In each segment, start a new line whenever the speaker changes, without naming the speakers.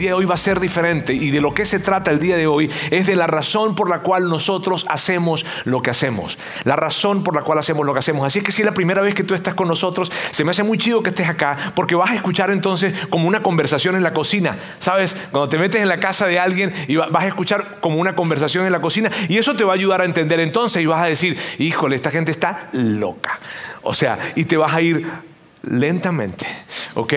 Día de hoy va a ser diferente y de lo que se trata el día de hoy es de la razón por la cual nosotros hacemos lo que hacemos. La razón por la cual hacemos lo que hacemos. Así que si es la primera vez que tú estás con nosotros, se me hace muy chido que estés acá porque vas a escuchar entonces como una conversación en la cocina. ¿Sabes? Cuando te metes en la casa de alguien y vas a escuchar como una conversación en la cocina y eso te va a ayudar a entender entonces y vas a decir, híjole, esta gente está loca. O sea, y te vas a ir lentamente, ¿ok?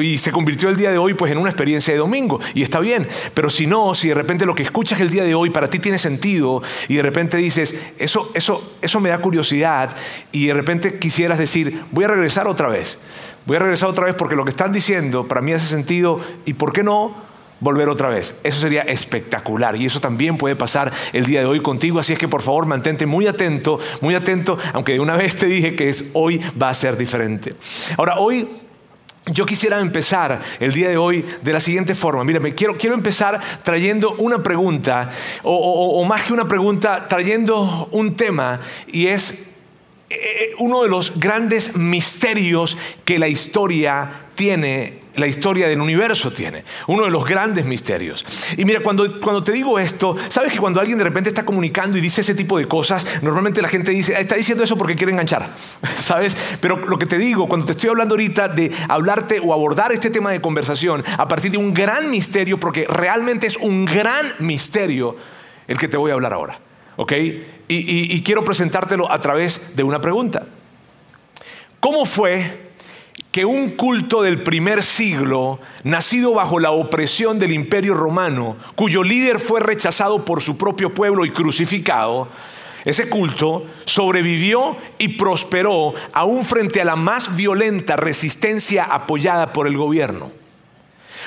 Y, se convirtió el día de hoy pues en una experiencia de domingo y está bien, pero si no, si de repente lo que escuchas el día de hoy para ti tiene sentido y de repente dices, eso, eso, eso me da curiosidad y de repente quisieras decir, voy a regresar otra vez, voy a regresar otra vez porque lo que están diciendo para mí hace sentido y ¿por qué no? Volver otra vez. Eso sería espectacular y eso también puede pasar el día de hoy contigo, así es que por favor mantente muy atento, muy atento, aunque de una vez te dije que es hoy va a ser diferente. Ahora, hoy yo quisiera empezar el día de hoy de la siguiente forma. Mírame, quiero, quiero empezar trayendo una pregunta, o, o más que una pregunta, trayendo un tema, y es eh, uno de los grandes misterios que la historia tiene la historia del universo tiene, uno de los grandes misterios. Y mira, cuando, cuando te digo esto, sabes que cuando alguien de repente está comunicando y dice ese tipo de cosas, normalmente la gente dice, ah, está diciendo eso porque quiere enganchar, ¿sabes? Pero lo que te digo, cuando te estoy hablando ahorita de hablarte o abordar este tema de conversación a partir de un gran misterio, porque realmente es un gran misterio el que te voy a hablar ahora, ¿ok? y quiero presentártelo a través de una pregunta. ¿Cómo fue que un culto del primer siglo, nacido bajo la opresión del imperio romano, cuyo líder fue rechazado por su propio pueblo y crucificado, ese culto sobrevivió y prosperó aún frente a la más violenta resistencia apoyada por el gobierno.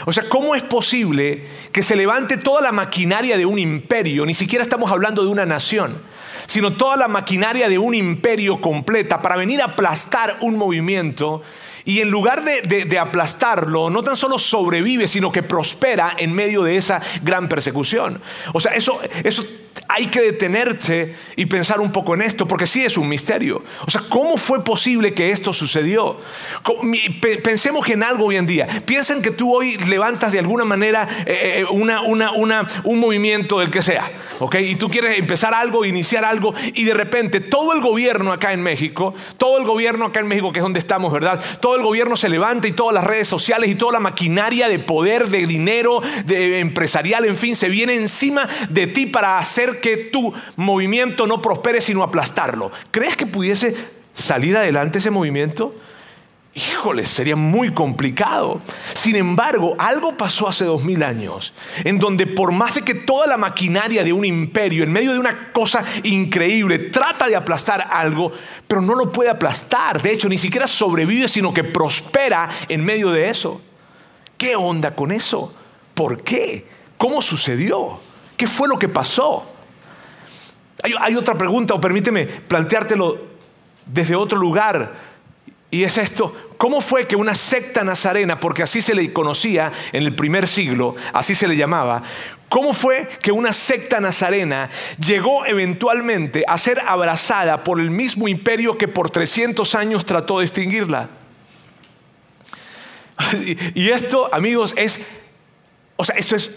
O sea, ¿cómo es posible que se levante toda la maquinaria de un imperio? Ni siquiera estamos hablando de una nación, sino toda la maquinaria de un imperio completa para venir a aplastar un movimiento y en lugar de, aplastarlo, no tan solo sobrevive, sino que prospera en medio de esa gran persecución. O sea, eso, eso hay que detenerse y pensar un poco en esto, porque sí es un misterio. O sea, ¿cómo fue posible que esto sucedió? Pensemos en algo hoy en día. Piensen que tú hoy levantas de alguna manera eh, eh, una, un movimiento del que sea. Y tú quieres empezar algo, iniciar algo, y de repente todo el gobierno acá en México, todo el gobierno acá en México, que es donde estamos, ¿verdad? Todo el gobierno se levanta y todas las redes sociales y toda la maquinaria de poder, de dinero, de empresarial, en fin, se viene encima de ti para hacer que tu movimiento no prospere, sino aplastarlo. ¿Crees que pudiese salir adelante ese movimiento? Híjole, sería muy complicado. Sin embargo, algo pasó hace dos mil años, en donde por más de que toda la maquinaria de un imperio, en medio de una cosa increíble, trata de aplastar algo, pero no lo puede aplastar. De hecho, ni siquiera sobrevive, sino que prospera en medio de eso. ¿Qué onda con eso? ¿Por qué? ¿Cómo sucedió? ¿Qué fue lo que pasó? Hay, otra pregunta, o permíteme planteártelo desde otro lugar. Y es esto, ¿cómo fue que una secta nazarena, porque así se le conocía en el primer siglo, así se le llamaba, cómo fue que una secta nazarena llegó eventualmente a ser abrazada por el mismo imperio que por 300 años trató de extinguirla? Y esto, amigos, es, o sea, esto es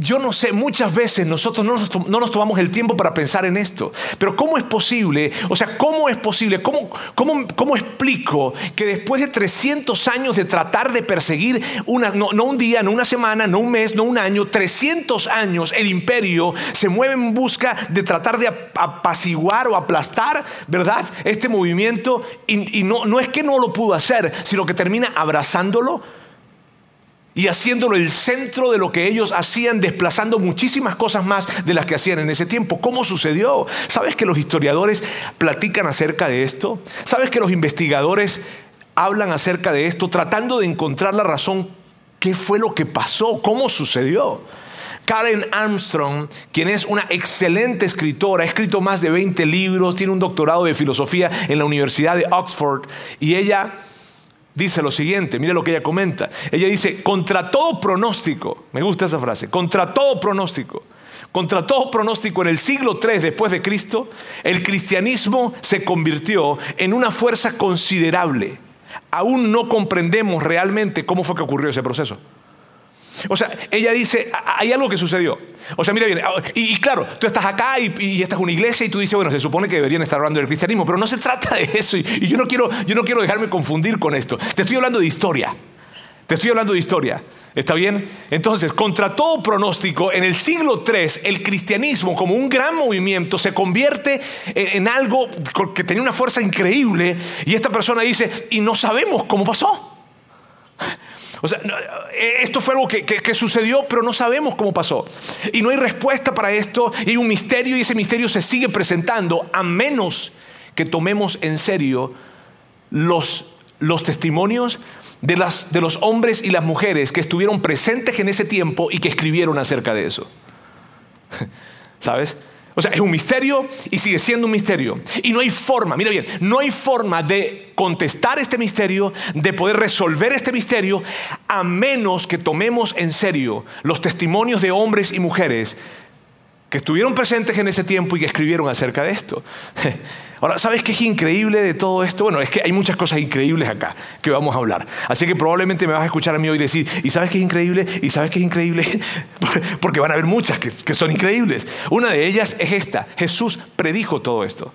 yo no sé, muchas veces nosotros no nos, tomamos el tiempo para pensar en esto. Pero ¿cómo es posible? O sea, ¿cómo es posible? ¿Cómo, cómo, explico que después de 300 años de tratar de perseguir, una, no, un día, no una semana, no un mes, no un año, 300 años, el imperio se mueve en busca de tratar de apaciguar o aplastar, ¿verdad? Este movimiento. Y, y no, no es que no lo pudo hacer, sino que termina abrazándolo y haciéndolo el centro de lo que ellos hacían, desplazando muchísimas cosas más de las que hacían en ese tiempo. ¿Cómo sucedió? ¿Sabes que los historiadores platican acerca de esto? ¿Sabes que los investigadores hablan acerca de esto, tratando de encontrar la razón? ¿Qué fue lo que pasó? ¿Cómo sucedió? Karen Armstrong, quien es una excelente escritora, ha escrito más de 20 libros, tiene un doctorado de filosofía en la Universidad de Oxford y ella dice lo siguiente, mire lo que ella comenta. Ella dice, contra todo pronóstico, me gusta esa frase, contra todo pronóstico, contra todo pronóstico en el siglo III después de Cristo, el cristianismo se convirtió en una fuerza considerable. Aún no comprendemos realmente cómo fue que ocurrió ese proceso. O sea, ella dice, hay algo que sucedió. O sea, mira bien, y, claro, tú estás acá y, y, esta es una iglesia y tú dices, bueno, se supone que deberían estar hablando del cristianismo, pero no se trata de eso y, yo, no quiero, yo no quiero dejarme confundir con esto. Te estoy hablando de historia. Te estoy hablando de historia. ¿Está bien? Entonces, contra todo pronóstico, en el siglo III el cristianismo como un gran movimiento se convierte en, algo que tenía una fuerza increíble y esta persona dice, y no sabemos cómo pasó. O sea, eh, esto fue algo que, que, sucedió, pero no sabemos cómo pasó. Y no hay respuesta para esto, y hay un misterio, y ese misterio se sigue presentando a menos que tomemos en serio los, los testimonios de, las, de los hombres y las mujeres que estuvieron presentes en ese tiempo y que escribieron acerca de eso. ¿Sabes? O sea, es un misterio y sigue siendo un misterio. Y no hay forma, mira bien, no hay forma de contestar este misterio, de poder resolver este misterio, a menos que tomemos en serio los testimonios de hombres y mujeres que estuvieron presentes en ese tiempo y que escribieron acerca de esto. Ahora, ¿sabes qué es increíble de todo esto? Bueno, es que hay muchas cosas increíbles acá que vamos a hablar. Así que probablemente me vas a escuchar a mí hoy decir, ¿y sabes qué es increíble? ¿Y sabes qué es increíble? Porque van a haber muchas que, son increíbles. Una de ellas es esta. Jesús predijo todo esto.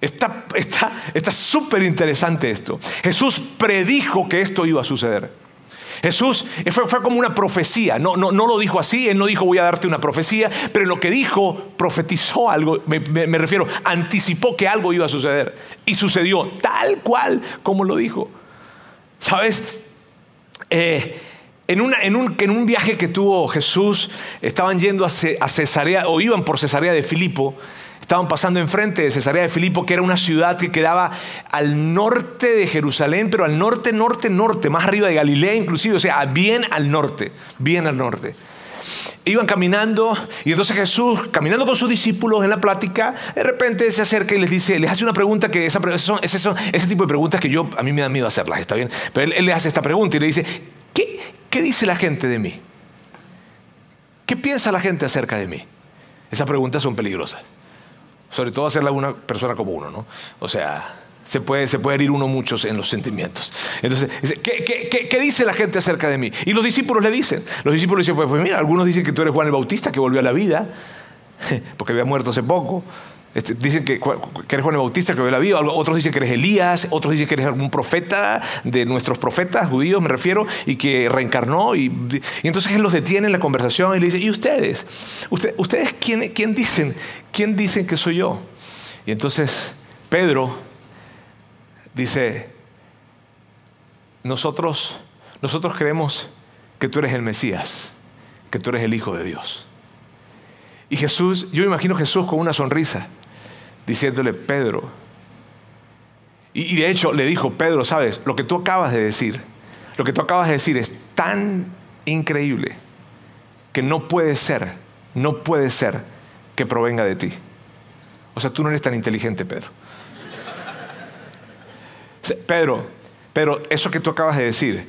Está súper interesante esto. Jesús predijo que esto iba a suceder. Jesús fue, como una profecía, no, no, no, lo dijo así, él no dijo voy a darte una profecía, pero lo que dijo profetizó algo, me, refiero, anticipó que algo iba a suceder y sucedió tal cual como lo dijo. ¿Sabes? Eh, en, una, en, un, en, un, viaje que tuvo Jesús, estaban yendo a, a Cesarea, o iban por Cesarea de Filipo, estaban pasando enfrente de Cesarea de Filipo, que era una ciudad que quedaba al norte de Jerusalén, pero al norte, norte, norte, más arriba de Galilea inclusive, o sea, bien al norte, bien al norte. Iban caminando y entonces Jesús, caminando con sus discípulos en la plática, de repente se acerca y les dice, les hace una pregunta que esa, ese, tipo de preguntas que yo a mí me da miedo hacerlas, está bien, pero él, él le hace esta pregunta y le dice, ¿qué, ¿qué dice la gente de mí? ¿Qué piensa la gente acerca de mí? Esas preguntas son peligrosas. Sobre todo hacerla una persona como uno, ¿no? O sea, se puede, se puede herir uno muchos en los sentimientos. Entonces, ¿qué, qué, qué, dice la gente acerca de mí? Y los discípulos le dicen. Los discípulos dicen, pues, pues mira, algunos dicen que tú eres Juan el Bautista, que volvió a la vida, porque había muerto hace poco. Este, dicen que, eres Juan el Bautista, que ve la vida. Otros dicen que eres Elías. Otros dicen que eres algún profeta de nuestros profetas judíos, me refiero, y que reencarnó. Y, entonces él los detiene en la conversación y le dice: ¿Y ustedes? ¿Ustedes quién, quién dicen? ¿Quién dicen que soy yo? Y entonces Pedro dice: Nosotros, nosotros creemos que tú eres el Mesías, que tú eres el Hijo de Dios. Y Jesús, yo imagino a Jesús con una sonrisa diciéndole, Pedro, y, de hecho le dijo, Pedro, sabes, lo que tú acabas de decir, lo que tú acabas de decir es tan increíble que no puede ser, no puede ser que provenga de ti. O sea, tú no eres tan inteligente, Pedro. Pedro, pero eso que tú acabas de decir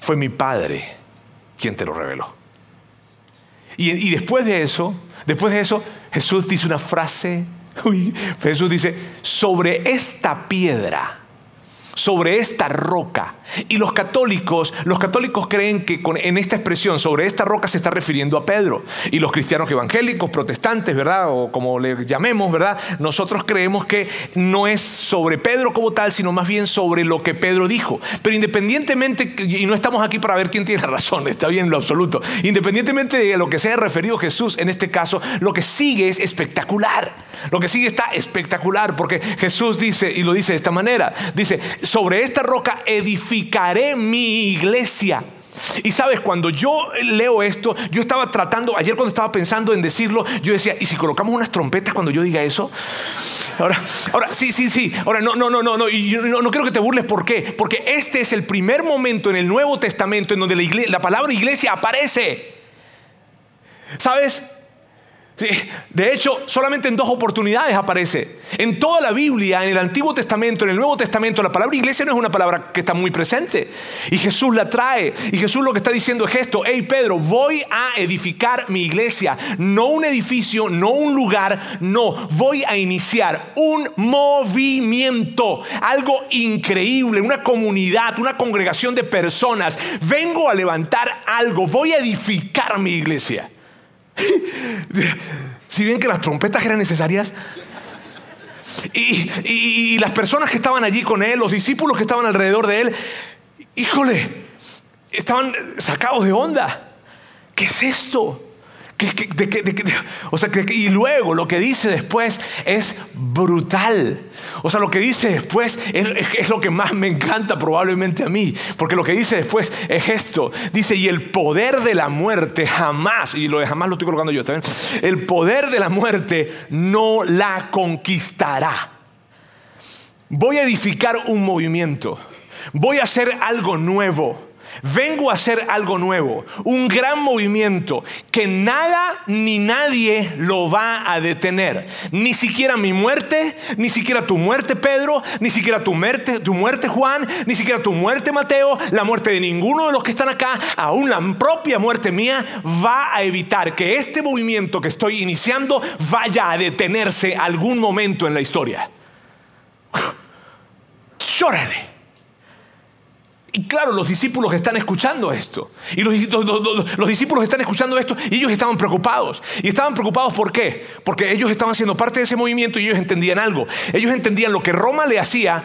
fue mi padre quien te lo reveló. y después de eso, después de eso, Jesús dice una frase Jesús dice, sobre esta piedra sobre esta roca. Y los católicos, los católicos creen que en esta expresión sobre esta roca se está refiriendo a Pedro. Y los cristianos evangélicos, protestantes, ¿verdad? O como le llamemos, ¿verdad? Nosotros creemos que no es sobre Pedro como tal, sino más bien sobre lo que Pedro dijo. Pero independientemente, y no estamos aquí para ver quién tiene razón, está bien en lo absoluto. Independientemente de lo que se haya referido Jesús en este caso, lo que sigue es espectacular. Lo que sigue está espectacular porque Jesús dice, y lo dice de esta manera, dice, sobre esta roca edificaré mi iglesia. Y sabes, cuando yo leo esto, yo estaba tratando, ayer cuando estaba pensando en decirlo, yo decía, ¿y si colocamos unas trompetas cuando yo diga eso? Ahora, ahora, sí, sí, sí. Ahora, no, no, no, no, no. Y no, no quiero que te burles. ¿Por qué? Porque este es el primer momento en el Nuevo Testamento en donde la, la palabra iglesia aparece. ¿Sabes? De hecho, solamente en dos oportunidades aparece. En toda la Biblia, en el Antiguo Testamento, en el Nuevo Testamento, la palabra iglesia no es una palabra que está muy presente. Y Jesús la trae. Y Jesús lo que está diciendo es esto. Hey Pedro, voy a edificar mi iglesia. No un edificio, no un lugar, no. Voy a iniciar un movimiento. Algo increíble, una comunidad, una congregación de personas. Vengo a levantar algo. Voy a edificar mi iglesia. Si bien que las trompetas eran necesarias, y, las personas que estaban allí con él, los discípulos que estaban alrededor de él, híjole, estaban sacados de onda. ¿Qué es esto? O sea, y luego lo que dice después es brutal. O sea, lo que dice después es, lo que más me encanta probablemente a mí. Porque lo que dice después es esto. Dice, y el poder de la muerte jamás, y lo jamás lo estoy colocando yo también, el poder de la muerte no la conquistará. Voy a edificar un movimiento. Voy a hacer algo nuevo. Vengo a hacer algo nuevo, un gran movimiento que nada ni nadie lo va a detener. Ni siquiera mi muerte, ni siquiera tu muerte Pedro, ni siquiera tu muerte, tu muerte Juan, ni siquiera tu muerte Mateo, la muerte de ninguno de los que están acá, aún la propia muerte mía, va a evitar que este movimiento que estoy iniciando vaya a detenerse algún momento en la historia. Llórale. Y claro, los discípulos están escuchando esto. Y los, discípulos están escuchando esto y ellos estaban preocupados. Y estaban preocupados ¿por qué? Porque ellos estaban siendo parte de ese movimiento y ellos entendían algo. Ellos entendían lo que Roma le hacía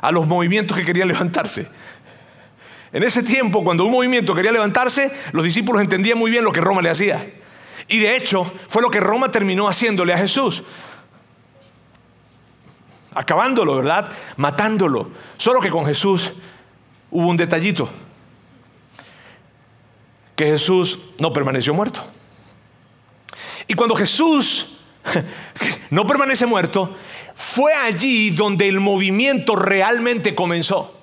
a los movimientos que querían levantarse. En ese tiempo, cuando un movimiento quería levantarse, los discípulos entendían muy bien lo que Roma le hacía. Y de hecho, fue lo que Roma terminó haciéndole a Jesús acabándolo, ¿verdad? Matándolo. Solo que con Jesús hubo un detallito, que Jesús no permaneció muerto. Y cuando Jesús no permanece muerto, fue allí donde el movimiento realmente comenzó.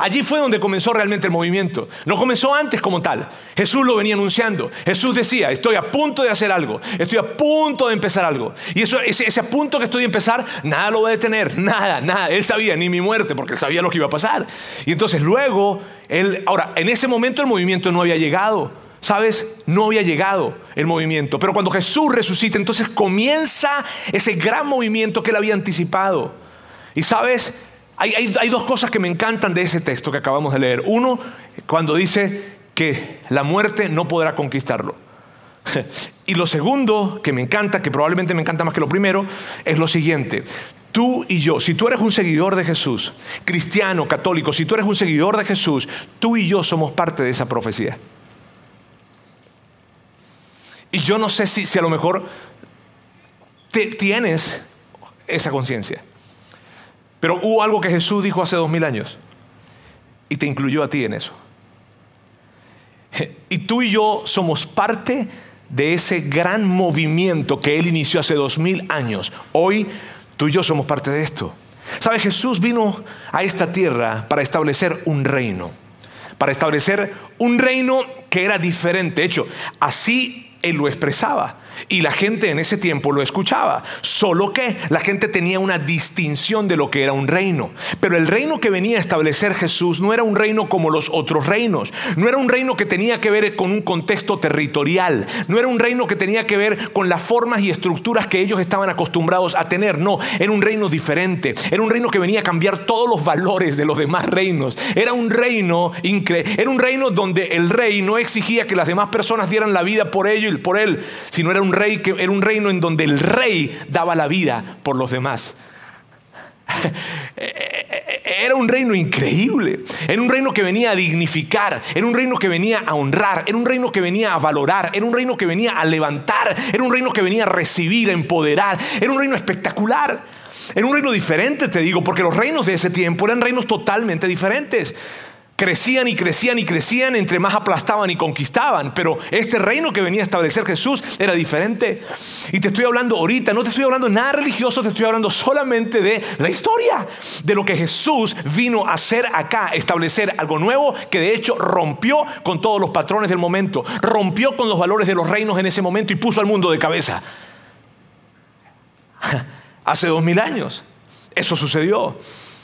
Allí fue donde comenzó realmente el movimiento. No comenzó antes como tal. Jesús lo venía anunciando. Jesús decía, estoy a punto de hacer algo. Estoy a punto de empezar algo. Y eso, ese, ese punto que estoy de empezar, nada lo va a detener. Nada, nada. Él sabía ni mi muerte porque él sabía lo que iba a pasar. Y entonces luego, él, ahora, en ese momento el movimiento no había llegado. ¿Sabes? No había llegado el movimiento. Pero cuando Jesús resucita, entonces comienza ese gran movimiento que él había anticipado. Y sabes, hay, dos cosas que me encantan de ese texto que acabamos de leer. Uno, cuando dice que la muerte no podrá conquistarlo. Y lo segundo, que me encanta, que probablemente me encanta más que lo primero, es lo siguiente. Tú y yo, si tú eres un seguidor de Jesús, cristiano, católico, si tú eres un seguidor de Jesús, tú y yo somos parte de esa profecía. Y yo no sé si, si a lo mejor te, tienes esa conciencia. Pero hubo algo que Jesús dijo hace dos mil años y te incluyó a ti en eso. Y tú y yo somos parte de ese gran movimiento que Él inició hace dos mil años. Hoy tú y yo somos parte de esto. ¿Sabes? Jesús vino a esta tierra para establecer un reino. Para establecer un reino que era diferente. De hecho, así Él lo expresaba. Y la gente en ese tiempo lo escuchaba. Solo que la gente tenía una distinción de lo que era un reino. Pero el reino que venía a establecer Jesús no era un reino como los otros reinos. No era un reino que tenía que ver con un contexto territorial. No era un reino que tenía que ver con las formas y estructuras que ellos estaban acostumbrados a tener. No, era un reino diferente. Era un reino que venía a cambiar todos los valores de los demás reinos. Era un reino increíble. Era un reino donde el rey no exigía que las demás personas dieran la vida por ello y por él, sino era un rey que era un reino en donde el rey daba la vida por los demás. Era un reino increíble, era un reino que venía a dignificar, era un reino que venía a honrar, era un reino que venía a valorar, era un reino que venía a levantar, era un reino que venía a recibir, empoderar, era un reino espectacular, era un reino diferente, te digo, porque los reinos de ese tiempo eran reinos totalmente diferentes. Crecían y crecían y crecían entre más aplastaban y conquistaban. Pero este reino que venía a establecer Jesús era diferente. Y te estoy hablando ahorita, no te estoy hablando nada religioso, te estoy hablando solamente de la historia, de lo que Jesús vino a hacer acá, establecer algo nuevo que de hecho rompió con todos los patrones del momento, rompió con los valores de los reinos en ese momento y puso al mundo de cabeza. Hace dos mil años. Eso sucedió.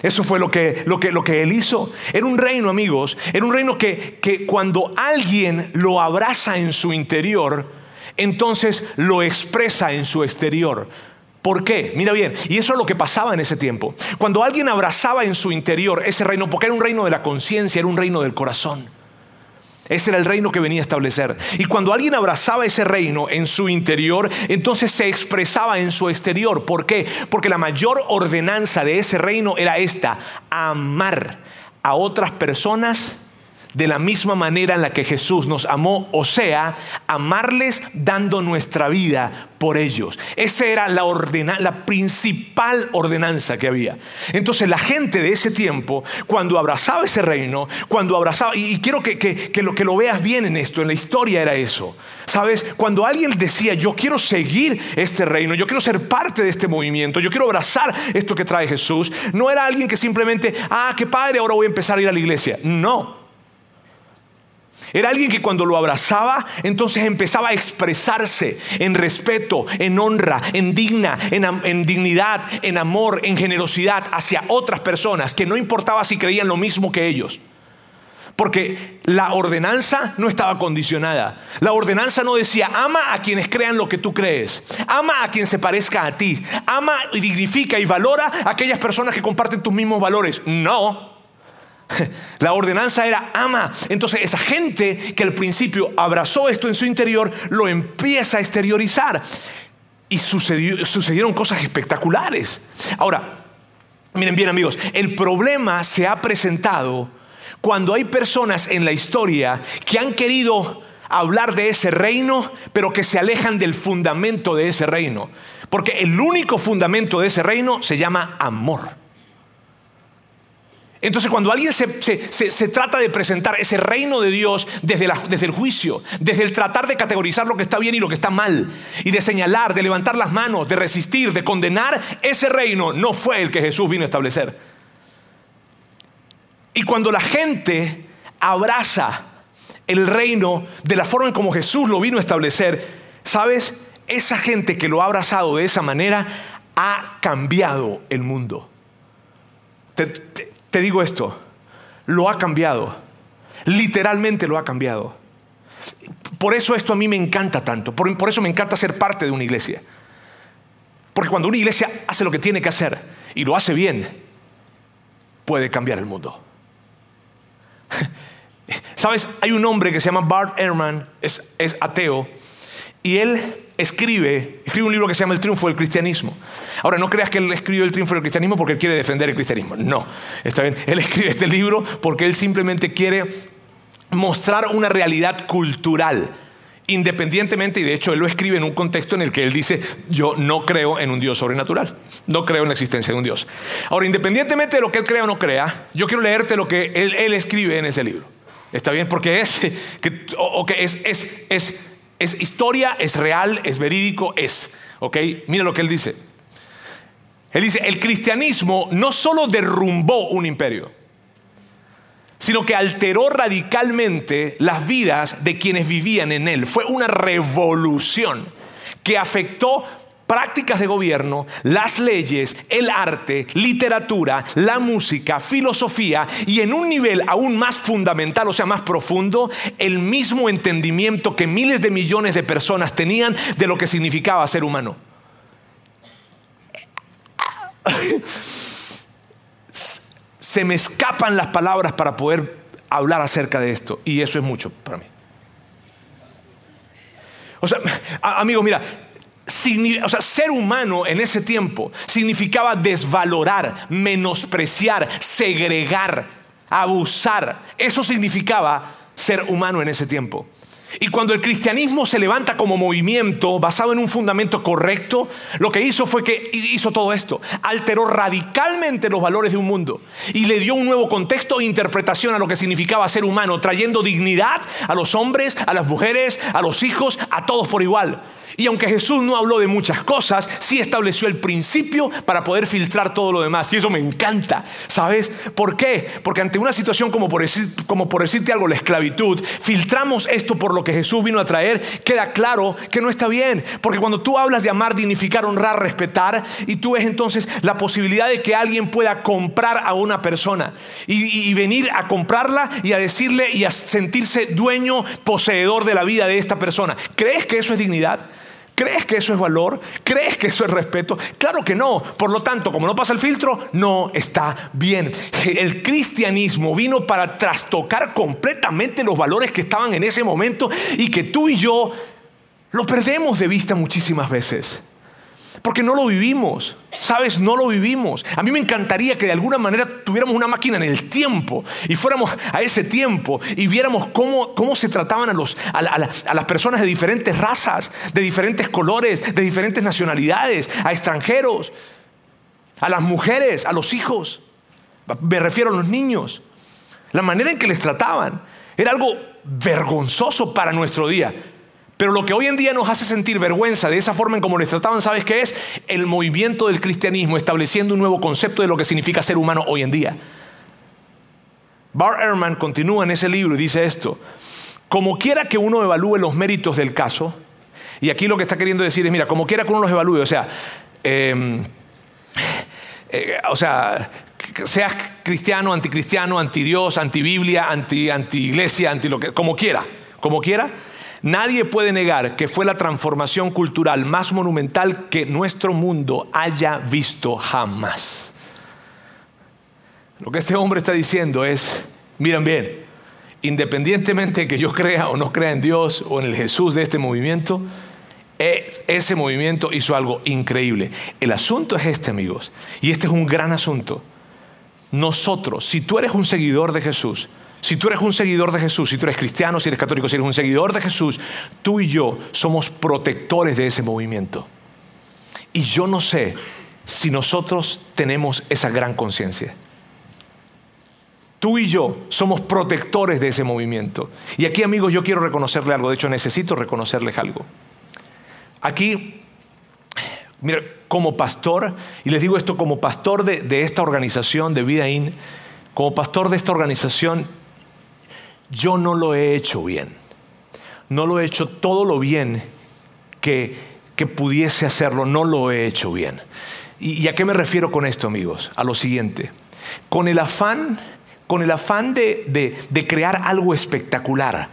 Eso fue lo que, lo, que, lo que él hizo. Era un reino, amigos. Era un reino que, que cuando alguien lo abraza en su interior, entonces lo expresa en su exterior. ¿Por qué? Mira bien, y eso es lo que pasaba en ese tiempo. Cuando alguien abrazaba en su interior ese reino, porque era un reino de la conciencia, era un reino del corazón. Ese era el reino que venía a establecer. Y cuando alguien abrazaba ese reino en su interior, entonces se expresaba en su exterior. ¿Por qué? Porque la mayor ordenanza de ese reino era esta, amar a otras personas de la misma manera en la que Jesús nos amó, o sea, amarles dando nuestra vida por ellos. Esa era la, la principal ordenanza que había. Entonces la gente de ese tiempo, cuando abrazaba ese reino, cuando abrazaba, y, quiero que, que, lo, que lo veas bien en esto, en la historia era eso. Sabes, cuando alguien decía, yo quiero seguir este reino, yo quiero ser parte de este movimiento, yo quiero abrazar esto que trae Jesús, no era alguien que simplemente, ah, qué padre, ahora voy a empezar a ir a la iglesia. No. Era alguien que cuando lo abrazaba, entonces empezaba a expresarse en respeto, en honra, en digna, en, dignidad, en amor, en generosidad hacia otras personas, que no importaba si creían lo mismo que ellos. Porque la ordenanza no estaba condicionada. La ordenanza no decía, ama a quienes crean lo que tú crees. Ama a quien se parezca a ti. Ama y dignifica y valora a aquellas personas que comparten tus mismos valores. No. La ordenanza era ama. Entonces esa gente que al principio abrazó esto en su interior, lo empieza a exteriorizar. Y sucedieron cosas espectaculares. Ahora, miren bien amigos, el problema se ha presentado cuando hay personas en la historia que han querido hablar de ese reino, pero que se alejan del fundamento de ese reino. Porque el único fundamento de ese reino se llama amor. Entonces cuando alguien se, trata de presentar ese reino de Dios desde, el juicio, desde el tratar de categorizar lo que está bien y lo que está mal, y de señalar, de levantar las manos, de resistir, de condenar, ese reino no fue el que Jesús vino a establecer. Y cuando la gente abraza el reino de la forma en como Jesús lo vino a establecer, ¿sabes? Esa gente que lo ha abrazado de esa manera ha cambiado el mundo te digo esto, lo ha cambiado. Literalmente lo ha cambiado. Por eso esto a mí me encanta tanto. Por, eso me encanta ser parte de una iglesia. Porque cuando una iglesia hace lo que tiene que hacer y lo hace bien, puede cambiar el mundo. Sabes, hay un hombre que se llama Bart Ehrman, es, es ateo, y él escribe, escribe un libro que se llama El triunfo del cristianismo. Ahora, no creas que él escribe el triunfo del cristianismo porque él quiere defender el cristianismo. No, está bien. Él escribe este libro porque él simplemente quiere mostrar una realidad cultural. Independientemente, y de hecho él lo escribe en un contexto en el que él dice, yo no creo en un Dios sobrenatural, no creo en la existencia de un Dios. Ahora, independientemente de lo que él crea o no crea, yo quiero leerte lo que él, escribe en ese libro. ¿Está bien? Porque es, que, es, es, es es historia, es real, es verídico, es. ¿Ok? Mira lo que él dice. Él dice, el cristianismo no solo derrumbó un imperio, sino que alteró radicalmente las vidas de quienes vivían en él. Fue una revolución que afectó prácticas de gobierno, las leyes, el arte, literatura, la música, filosofía y en un nivel aún más fundamental, o sea, más profundo, el mismo entendimiento que miles de millones de personas tenían de lo que significaba ser humano. Se me escapan las palabras para poder hablar acerca de esto y eso es mucho para mí. O sea, amigo, mira, o sea, ser humano en ese tiempo significaba desvalorar, menospreciar, segregar, abusar. Eso significaba ser humano en ese tiempo. Y cuando el cristianismo se levanta como movimiento basado en un fundamento correcto, lo que hizo fue que hizo todo esto. Alteró radicalmente los valores de un mundo y le dio un nuevo contexto e interpretación a lo que significaba ser humano, trayendo dignidad a los hombres, a las mujeres, a los hijos, a todos por igual. Y aunque Jesús no habló de muchas cosas, sí estableció el principio para poder filtrar todo lo demás. Y eso me encanta. ¿Sabes por qué? Porque ante una situación como por, decirte algo, la esclavitud, filtramos esto por lo que Jesús vino a traer, queda claro que no está bien. Porque cuando tú hablas de amar, dignificar, honrar, respetar, y tú ves entonces la posibilidad de que alguien pueda comprar a una persona y, y venir a comprarla y a decirle y a sentirse dueño, poseedor de la vida de esta persona. ¿Crees que eso es dignidad? ¿Crees que eso es valor? ¿Crees que eso es respeto? Claro que no. Por lo tanto, como no pasa el filtro, no está bien. El cristianismo vino para trastocar completamente los valores que estaban en ese momento y que tú y yo lo perdemos de vista muchísimas veces. Porque no lo vivimos. ¿Sabes? No lo vivimos. A mí me encantaría que de alguna manera tuviéramos una máquina en el tiempo y fuéramos a ese tiempo y viéramos cómo, cómo se trataban a, los, a, a, las personas de diferentes razas, de diferentes colores, de diferentes nacionalidades, a extranjeros, a las mujeres, a los hijos. Me refiero a los niños. La manera en que les trataban era algo vergonzoso para nuestro día. Pero lo que hoy en día nos hace sentir vergüenza de esa forma en cómo les trataban, ¿sabes qué es? El movimiento del cristianismo estableciendo un nuevo concepto de lo que significa ser humano hoy en día. Bar Ehrman continúa en ese libro y dice esto, como quiera que uno evalúe los méritos del caso, y aquí lo que está queriendo decir es, mira, como quiera que uno los evalúe, o sea, em, eh, o sea, seas cristiano, anticristiano, antidios, antibiblia, anti, anti iglesia, anti lo que, como quiera, como quiera, Nadie puede negar que fue la transformación cultural más monumental que nuestro mundo haya visto jamás. Lo que este hombre está diciendo es, miren bien, independientemente de que yo crea o no crea en Dios o en el Jesús de este movimiento, e, ese movimiento hizo algo increíble. El asunto es este, amigos, y este es un gran asunto. Nosotros, si tú eres un seguidor de Jesús, si tú eres un seguidor de Jesús, si tú eres cristiano, si eres católico, si eres un seguidor de Jesús, tú y yo somos protectores de ese movimiento. Y yo no sé si nosotros tenemos esa gran conciencia. Tú y yo somos protectores de ese movimiento. Y aquí, amigos, yo quiero reconocerle algo. De hecho, necesito reconocerles algo. Aquí, mira, como pastor, y les digo esto como pastor de, de esta organización de Vida In, como pastor de esta organización, yo no lo he hecho bien. No lo he hecho todo lo bien que, que pudiese hacerlo, no lo he hecho bien. ¿Y, a qué me refiero con esto, amigos? A lo siguiente. Con el afán, con el afán de, de, crear algo espectacular,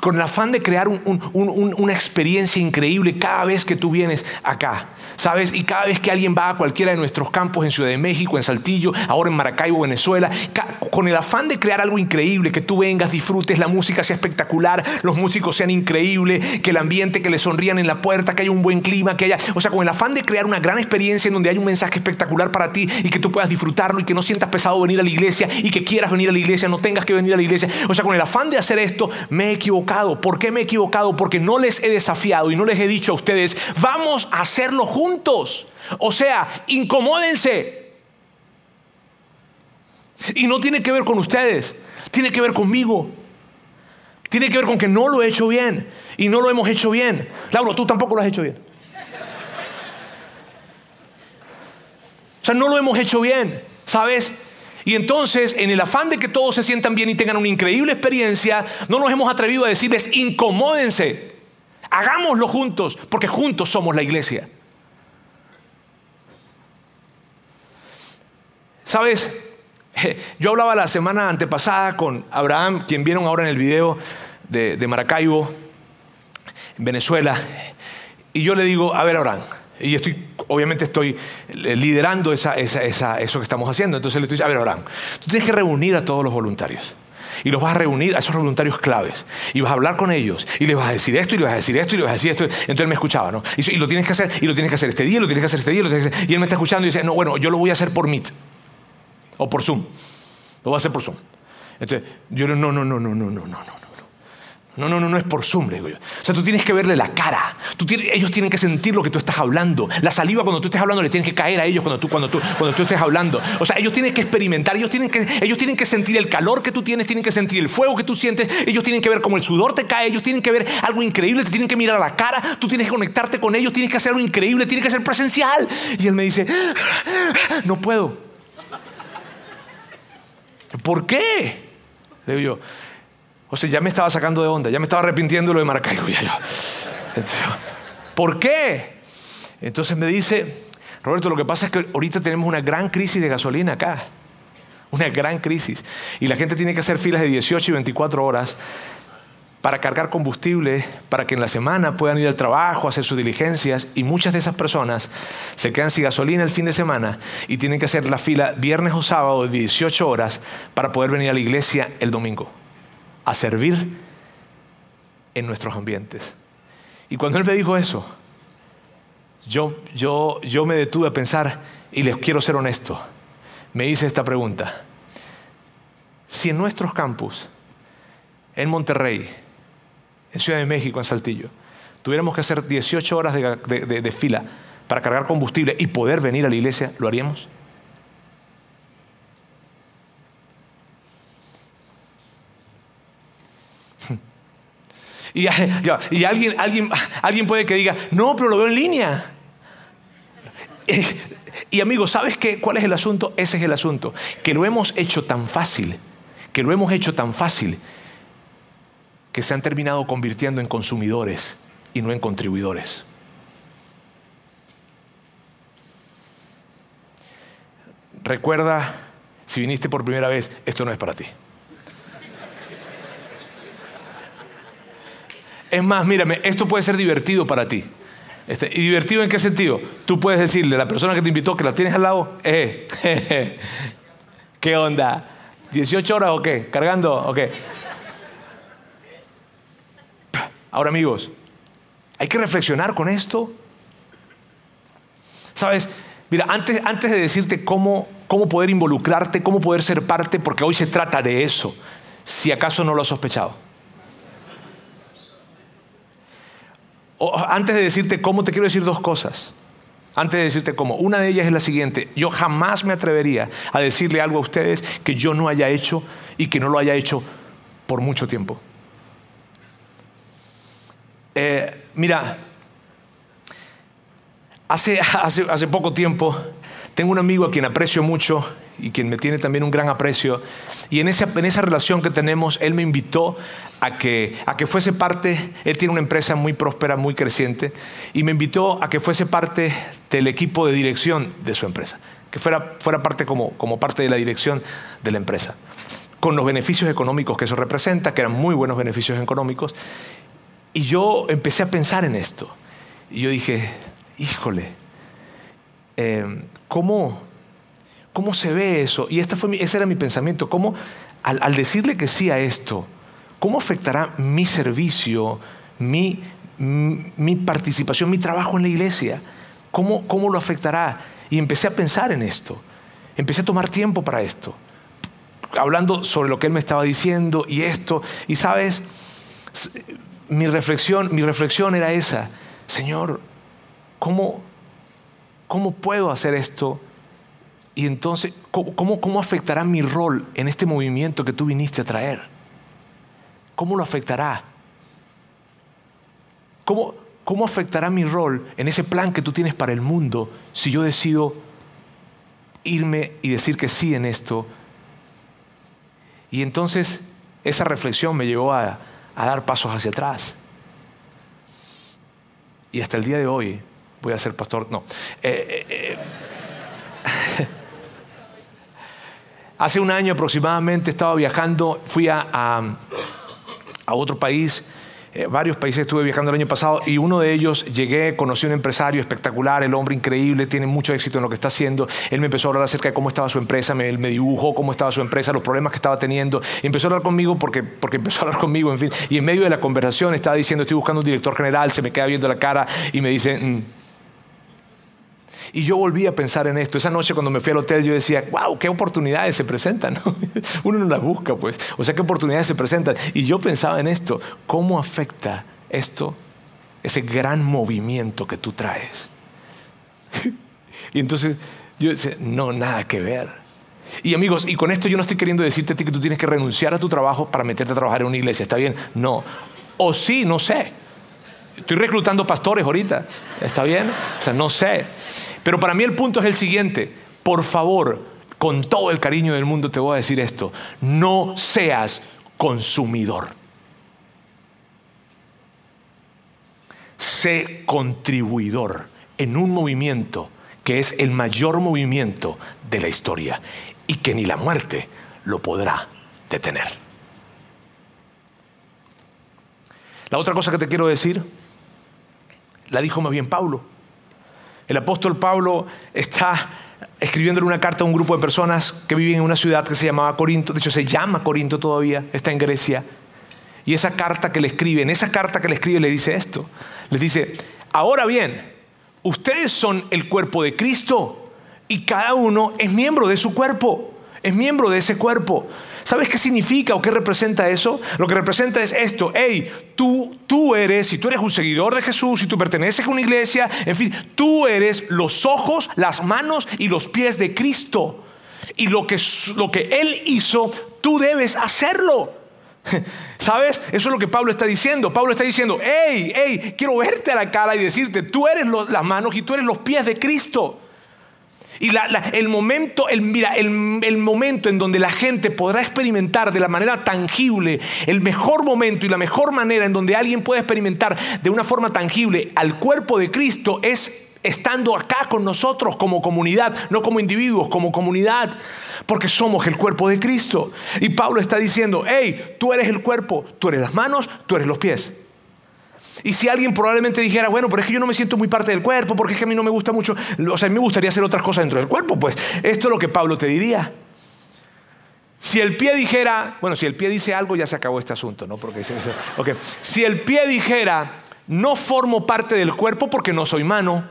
con el afán de crear una experiencia increíble cada vez que tú vienes acá. ¿Sabes? Y cada vez que alguien va a cualquiera de nuestros campos en Ciudad de México, en Saltillo, ahora en Maracaibo, Venezuela, con el afán de crear algo increíble, que tú vengas, disfrutes, la música sea espectacular, los músicos sean increíbles, que el ambiente, que le sonrían en la puerta, que haya un buen clima, que haya, o sea, con el afán de crear una gran experiencia en donde hay un mensaje espectacular para ti y que tú puedas disfrutarlo y que no sientas pesado venir a la iglesia y que quieras venir a la iglesia, no tengas que venir a la iglesia. O sea, con el afán de hacer esto, me he equivocado. ¿Por qué me he equivocado? Porque no les he desafiado y no les he dicho a ustedes, vamos a hacerlo juntos. O sea, incomódense. Y no tiene que ver con ustedes, tiene que ver conmigo. Tiene que ver con que no lo he hecho bien y no lo hemos hecho bien. Lauro, tú tampoco lo has hecho bien. O sea, no lo hemos hecho bien, ¿sabes? Y entonces, en el afán de que todos se sientan bien y tengan una increíble experiencia, no nos hemos atrevido a decirles, incomódense, hagámoslo juntos, porque juntos somos la iglesia. Sabes, yo hablaba la semana antepasada con Abraham, quien vieron ahora en el video de, Maracaibo, en Venezuela, y yo le digo, a ver Abraham, y estoy, obviamente estoy liderando eso que estamos haciendo, entonces le estoy diciendo, a ver Abraham, tú tienes que reunir a todos los voluntarios. Y los vas a reunir a esos voluntarios claves. Y vas a hablar con ellos. Y les vas a decir esto, y les vas a decir esto, y les vas a decir esto. Entonces él me escuchaba, ¿no? Y, lo tienes que hacer, y lo tienes que hacer este día, y lo tienes que hacer este día, y, lo tienes que hacer. y él me está escuchando y dice, no, bueno, yo lo voy a hacer por Meet. O por Zoom. Lo voy a hacer por Zoom. Entonces, yo no, no, no, no, no, no, no, no. No, no, no, no es por Zoom, le digo yo. O sea, tú tienes que verle la cara. ellos tienen que sentir lo que tú estás hablando. La saliva cuando tú estés hablando le tiene que caer a ellos cuando tú, cuando tú, cuando tú estés hablando. O sea, ellos tienen que experimentar, ellos tienen que, ellos tienen que sentir el calor que tú tienes, tienen que sentir el fuego que tú sientes, ellos tienen que ver cómo el sudor te cae, ellos tienen que ver algo increíble, te tienen que mirar a la cara, tú tienes que conectarte con ellos, tienes que hacer algo increíble, tiene que ser presencial. Y él me dice, no puedo. ¿Por qué? Le digo yo, o sea, ya me estaba sacando de onda, ya me estaba arrepintiendo lo de Maracaibo. Ya ¿Por qué? Entonces me dice, Roberto, lo que pasa es que ahorita tenemos una gran crisis de gasolina acá. Una gran crisis. Y la gente tiene que hacer filas de 18 y 24 horas para cargar combustible, para que en la semana puedan ir al trabajo, hacer sus diligencias. Y muchas de esas personas se quedan sin gasolina el fin de semana y tienen que hacer la fila viernes o sábado de 18 horas para poder venir a la iglesia el domingo a servir en nuestros ambientes. Y cuando él me dijo eso, yo, yo, yo me detuve a pensar y les quiero ser honesto. Me hice esta pregunta. Si en nuestros campus, en Monterrey, en Ciudad de México, en Saltillo, tuviéramos que hacer 18 horas de fila para cargar combustible y poder venir a la iglesia, ¿lo haríamos? Y, alguien, alguien, alguien puede que diga, no, pero lo veo en línea. Y amigos, ¿sabes qué? ¿Cuál es el asunto? Ese es el asunto. Que lo hemos hecho tan fácil, que lo hemos hecho tan fácil, que se han terminado convirtiendo en consumidores y no en contribuidores. Recuerda, si viniste por primera vez, esto no es para ti. Es más, mírame, esto puede ser divertido para ti. Este, ¿Y divertido en qué sentido? Tú puedes decirle a la persona que te invitó, que la tienes al lado, eh, ¿qué onda? ¿18 horas o qué? ¿Cargando o qué? Ahora amigos, hay que reflexionar con esto. Sabes, mira, antes, antes de decirte cómo, cómo poder involucrarte, cómo poder ser parte, porque hoy se trata de eso, si acaso no lo has sospechado. Antes de decirte cómo, te quiero decir dos cosas. Antes de decirte cómo. Una de ellas es la siguiente. Yo jamás me atrevería a decirle algo a ustedes que yo no haya hecho y que no lo haya hecho por mucho tiempo. Eh, mira, hace, hace, hace poco tiempo tengo un amigo a quien aprecio mucho y quien me tiene también un gran aprecio. Y en esa, en esa relación que tenemos, él me invitó a que, a que fuese parte, él tiene una empresa muy próspera, muy creciente, y me invitó a que fuese parte del equipo de dirección de su empresa, que fuera, fuera parte como, como parte de la dirección de la empresa, con los beneficios económicos que eso representa, que eran muy buenos beneficios económicos. Y yo empecé a pensar en esto. Y yo dije, híjole, eh, ¿cómo, ¿cómo se ve eso? Y este fue ese era mi pensamiento, ¿cómo al decirle que sí a esto, ¿cómo afectará mi servicio, mi, mi participación, mi trabajo en la iglesia? ¿Cómo, ¿Cómo lo afectará? Y empecé a pensar en esto. Empecé a tomar tiempo para esto. Hablando sobre lo que él me estaba diciendo y esto. Y sabes, mi reflexión, mi reflexión era esa. Señor, ¿cómo, cómo puedo hacer esto? Y entonces, ¿cómo, ¿cómo afectará mi rol en este movimiento que tú viniste a traer? ¿Cómo lo afectará? ¿Cómo, ¿Cómo afectará mi rol en ese plan que tú tienes para el mundo si yo decido irme y decir que sí en esto? Y entonces esa reflexión me llevó a, dar pasos hacia atrás. Y hasta el día de hoy voy a ser pastor. No. Eh, eh, eh. Hace un año aproximadamente estaba viajando, fui a a otro país. Eh, varios países estuve viajando el año pasado y uno de ellos llegué, conocí a un empresario espectacular, el hombre increíble, tiene mucho éxito en lo que está haciendo. Él me empezó a hablar acerca de cómo estaba su empresa, me, me dibujó cómo estaba su empresa, los problemas que estaba teniendo. Empezó a hablar conmigo porque, porque empezó a hablar conmigo, en fin. Y en medio de la conversación estaba diciendo, estoy buscando un director general, se me queda viendo la cara y me dice... Mm". Y yo volví a pensar en esto. Esa noche cuando me fui al hotel yo decía, wow, qué oportunidades se presentan. Uno no las busca, pues. O sea, qué oportunidades se presentan. Y yo pensaba en esto, ¿cómo afecta esto, ese gran movimiento que tú traes? y entonces yo decía, no, nada que ver. Y amigos, y con esto yo no estoy queriendo decirte a ti que tú tienes que renunciar a tu trabajo para meterte a trabajar en una iglesia, ¿está bien? No. O sí, no sé. Estoy reclutando pastores ahorita, ¿está bien? O sea, no sé. Pero para mí el punto es el siguiente. Por favor, con todo el cariño del mundo te voy a decir esto. No seas consumidor. Sé contribuidor en un movimiento que es el mayor movimiento de la historia y que ni la muerte lo podrá detener. La otra cosa que te quiero decir, la dijo más bien Pablo. El apóstol Pablo está escribiéndole una carta a un grupo de personas que viven en una ciudad que se llamaba Corinto, de hecho se llama Corinto todavía, está en Grecia. Y esa carta que le escribe, en esa carta que le escribe le dice esto, les dice, ahora bien, ustedes son el cuerpo de Cristo y cada uno es miembro de su cuerpo, es miembro de ese cuerpo. ¿Sabes qué significa o qué representa eso? Lo que representa es esto, hey, tú, tú eres, si tú eres un seguidor de Jesús, si tú perteneces a una iglesia, en fin, tú eres los ojos, las manos y los pies de Cristo. Y lo que, lo que Él hizo, tú debes hacerlo. ¿Sabes? Eso es lo que Pablo está diciendo. Pablo está diciendo, hey, hey, quiero verte a la cara y decirte, tú eres las manos y tú eres los pies de Cristo. Y el momento, el, mira, el, momento en donde la gente podrá experimentar de la manera tangible, el mejor momento y la mejor manera en donde alguien puede experimentar de una forma tangible al cuerpo de Cristo es estando acá con nosotros como comunidad, no como individuos, como comunidad, porque somos el cuerpo de Cristo. Y Pablo está diciendo, hey, tú eres el cuerpo, tú eres las manos, tú eres los pies. Y si alguien probablemente dijera, bueno, pero es que yo no me siento muy parte del cuerpo, porque es que a mí no me gusta mucho, o sea, a mí me gustaría hacer otras cosas dentro del cuerpo, pues esto es lo que Pablo te diría. Si el pie dijera, bueno, si el pie dice algo, ya se acabó este asunto, ¿no? Porque si el pie dijera, no formo parte del cuerpo porque no soy mano,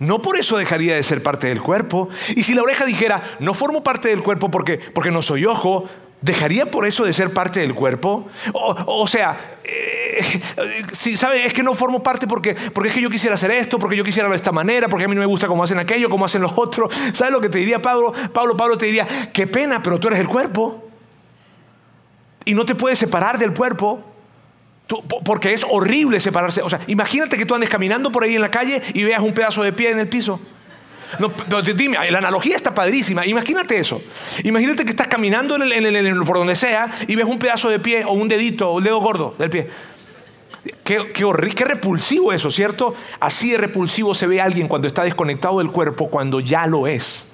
no por eso dejaría de ser parte del cuerpo. Y si la oreja dijera, no formo parte del cuerpo porque, porque no soy ojo, ¿dejaría por eso de ser parte del cuerpo? O, sea, eh, si sabe, es que no formo parte porque, porque es que yo quisiera hacer esto, porque yo quisiera de esta manera, porque a mí no me gusta cómo hacen aquello, cómo hacen los otros. ¿Sabes lo que te diría Pablo? Pablo, Pablo te diría, qué pena, pero tú eres el cuerpo. Y no te puedes separar del cuerpo. porque es horrible separarse. O sea, imagínate que tú andes caminando por ahí en la calle y veas un pedazo de pie en el piso. Dime, la analogía está padrísima. Imagínate eso. Imagínate que estás caminando por donde sea y ves un pedazo de pie o un dedito o un dedo gordo del pie. Qué, qué, qué repulsivo eso, ¿cierto? Así de repulsivo se ve alguien cuando está desconectado del cuerpo, cuando ya lo es.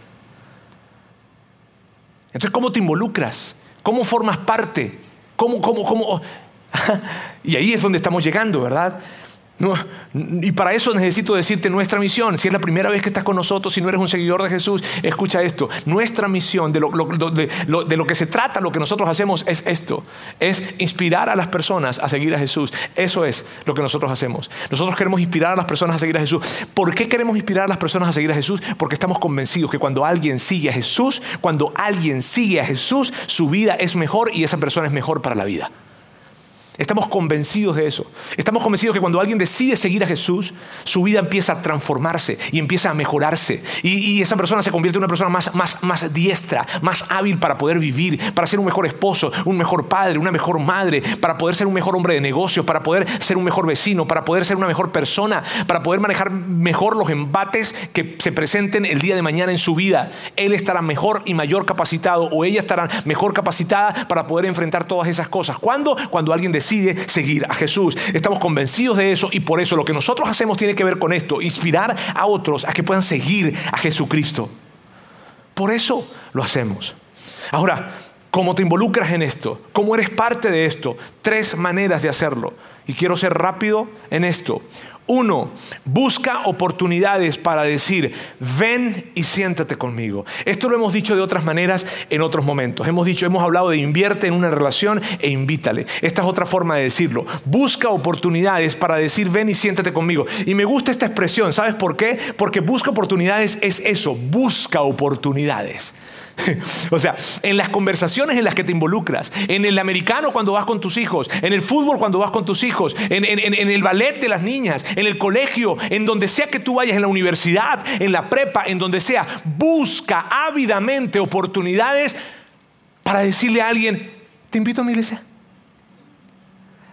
Entonces, ¿cómo te involucras? ¿Cómo formas parte? ¿Cómo, cómo, cómo? y ahí es donde estamos llegando, ¿verdad? Y para eso necesito decirte nuestra misión. Si es la primera vez que estás con nosotros, si no eres un seguidor de Jesús, escucha esto. Nuestra misión, de lo, de, lo, que se trata, lo que nosotros hacemos es esto. Es inspirar a las personas a seguir a Jesús. Eso es lo que nosotros hacemos. Nosotros queremos inspirar a las personas a seguir a Jesús. ¿Por qué queremos inspirar a las personas a seguir a Jesús? Porque estamos convencidos que cuando alguien sigue a Jesús, cuando alguien sigue a Jesús, su vida es mejor y esa persona es mejor para la vida. Estamos convencidos de eso. Estamos convencidos que cuando alguien decide seguir a Jesús, su vida empieza a transformarse y empieza a mejorarse. Y, esa persona se convierte en una persona más, más, más diestra, más hábil para poder vivir, para ser un mejor esposo, un mejor padre, una mejor madre, para poder ser un mejor hombre de negocios, para poder ser un mejor vecino, para poder ser una mejor persona, para poder manejar mejor los embates que se presenten el día de mañana en su vida. Él estará mejor y mayor capacitado o ella estará mejor capacitada para poder enfrentar todas esas cosas. ¿Cuándo? Cuando alguien decide decide seguir a Jesús. Estamos convencidos de eso y por eso lo que nosotros hacemos tiene que ver con esto, inspirar a otros a que puedan seguir a Jesucristo. Por eso lo hacemos. Ahora, ¿cómo te involucras en esto? ¿Cómo eres parte de esto? Tres maneras de hacerlo. Y quiero ser rápido en esto. Uno, busca oportunidades para decir, ven y siéntate conmigo. Esto lo hemos dicho de otras maneras en otros momentos. Hemos dicho, hemos hablado de invierte en una relación e invítale. Esta es otra forma de decirlo. Busca oportunidades para decir, ven y siéntate conmigo. Y me gusta esta expresión, ¿sabes por qué? Porque busca oportunidades es eso, busca oportunidades. o sea, en las conversaciones en las que te involucras, en el americano cuando vas con tus hijos, en el fútbol cuando vas con tus hijos, en, el ballet de las niñas, en el colegio, en donde sea que tú vayas, en la universidad, en la prepa, en donde sea, busca ávidamente oportunidades para decirle a alguien, te invito a mi iglesia.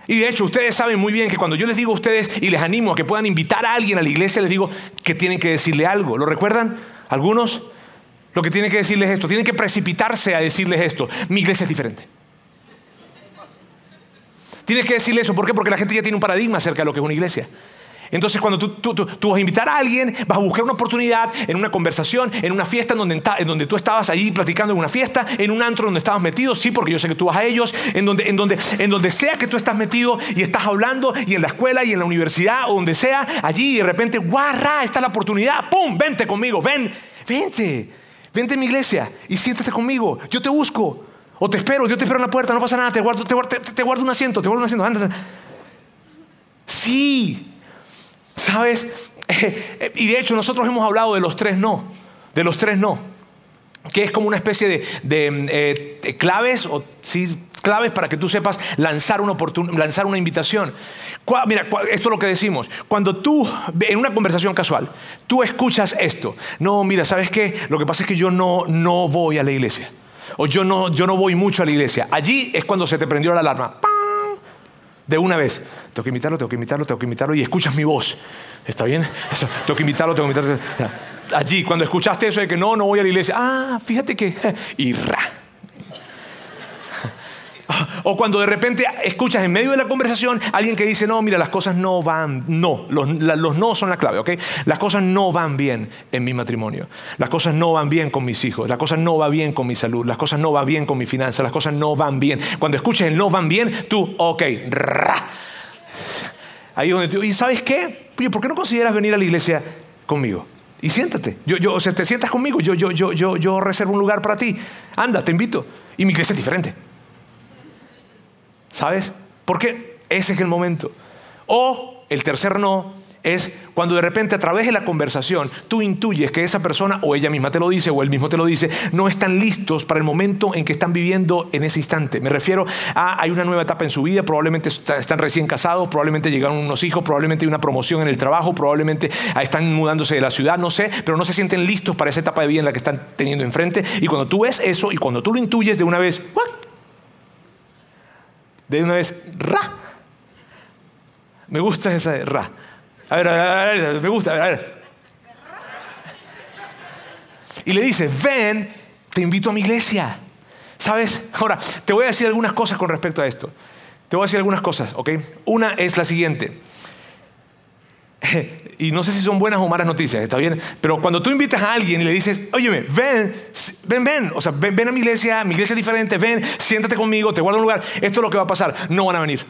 Y de hecho, ustedes saben muy bien que cuando yo les digo a ustedes y les animo a que puedan invitar a alguien a la iglesia, les digo que tienen que decirle algo. ¿Lo recuerdan? Algunos lo que tiene que decirles esto, tienen que precipitarse a decirles esto. Mi iglesia es diferente. Tienes que decirle eso, ¿por qué? Porque la gente ya tiene un paradigma acerca de lo que es una iglesia. Entonces cuando tú, vas a invitar a alguien, vas a buscar una oportunidad en una conversación, en una fiesta en donde, en donde tú estabas ahí platicando en una fiesta, en un antro donde estabas metido, sí, porque yo sé que tú vas a ellos, en donde, en donde, en donde sea que tú estás metido y estás hablando, y en la escuela y en la universidad o donde sea, allí de repente, guarra, está la oportunidad, ¡pum! Vente conmigo, ven, vente. Vente a mi iglesia y siéntate conmigo. Yo te busco. O te espero, yo te espero en la puerta, no pasa nada, te guardo, te, guardo un asiento, te guardo un asiento. Anda. Sí. ¿Sabes? y de hecho nosotros hemos hablado de los tres no. De los tres no. Que es como una especie de, de eh, claves o sí, claves para que tú sepas lanzar una, lanzar una invitación. Mira, esto es lo que decimos. Cuando tú, en una conversación casual, tú escuchas esto. No, mira, ¿sabes qué? Lo que pasa es que yo no, no voy a la iglesia. O yo no, yo no voy mucho a la iglesia. Allí es cuando se te prendió la alarma. De una vez. Tengo que invitarlo, tengo que invitarlo, tengo que invitarlo. Y escuchas mi voz. ¿Está bien? Tengo que invitarlo, tengo que invitarlo. Allí, cuando escuchaste eso de que no, no voy a la iglesia. Ah, fíjate que... Y ra o cuando de repente escuchas en medio de la conversación alguien que dice, no, mira, las cosas no van, no, los, no son la clave, ¿ok? Las cosas no van bien en mi matrimonio, las cosas no van bien con mis hijos, las cosas no van bien con mi salud, las cosas no van bien con mi finanzas, las cosas no van bien. Cuando escuches el no van bien, tú, ok, ahí donde tú, ¿y sabes qué? ¿Por qué no consideras venir a la iglesia conmigo? Y siéntate. Yo, yo, o sea, te sientas conmigo. Yo, yo, yo, yo, yo reservo un lugar para ti. Anda, te invito. Y mi iglesia es diferente. ¿Sabes? Porque ese es el momento. O el tercer no es cuando de repente a través de la conversación tú intuyes que esa persona o ella misma te lo dice o él mismo te lo dice, no están listos para el momento en que están viviendo en ese instante. Me refiero a hay una nueva etapa en su vida, probablemente están recién casados, probablemente llegaron unos hijos, probablemente hay una promoción en el trabajo, probablemente están mudándose de la ciudad, no sé, pero no se sienten listos para esa etapa de vida en la que están teniendo enfrente. Y cuando tú ves eso y cuando tú lo intuyes de una vez, de una vez, ra. Me gusta esa ra. A ver, a ver, me gusta, a ver, a ver. Y le dice, ven, te invito a mi iglesia. ¿Sabes? Ahora, te voy a decir algunas cosas con respecto a esto. Te voy a decir algunas cosas, ¿ok? Una es la siguiente. Y no sé si son buenas o malas noticias, ¿está bien? Pero cuando tú invitas a alguien y le dices, óyeme, ven, ven, ven, o sea, ven, ven a mi iglesia, mi iglesia es diferente, ven, siéntate conmigo, te guardo un lugar, esto es lo que va a pasar, no van a venir.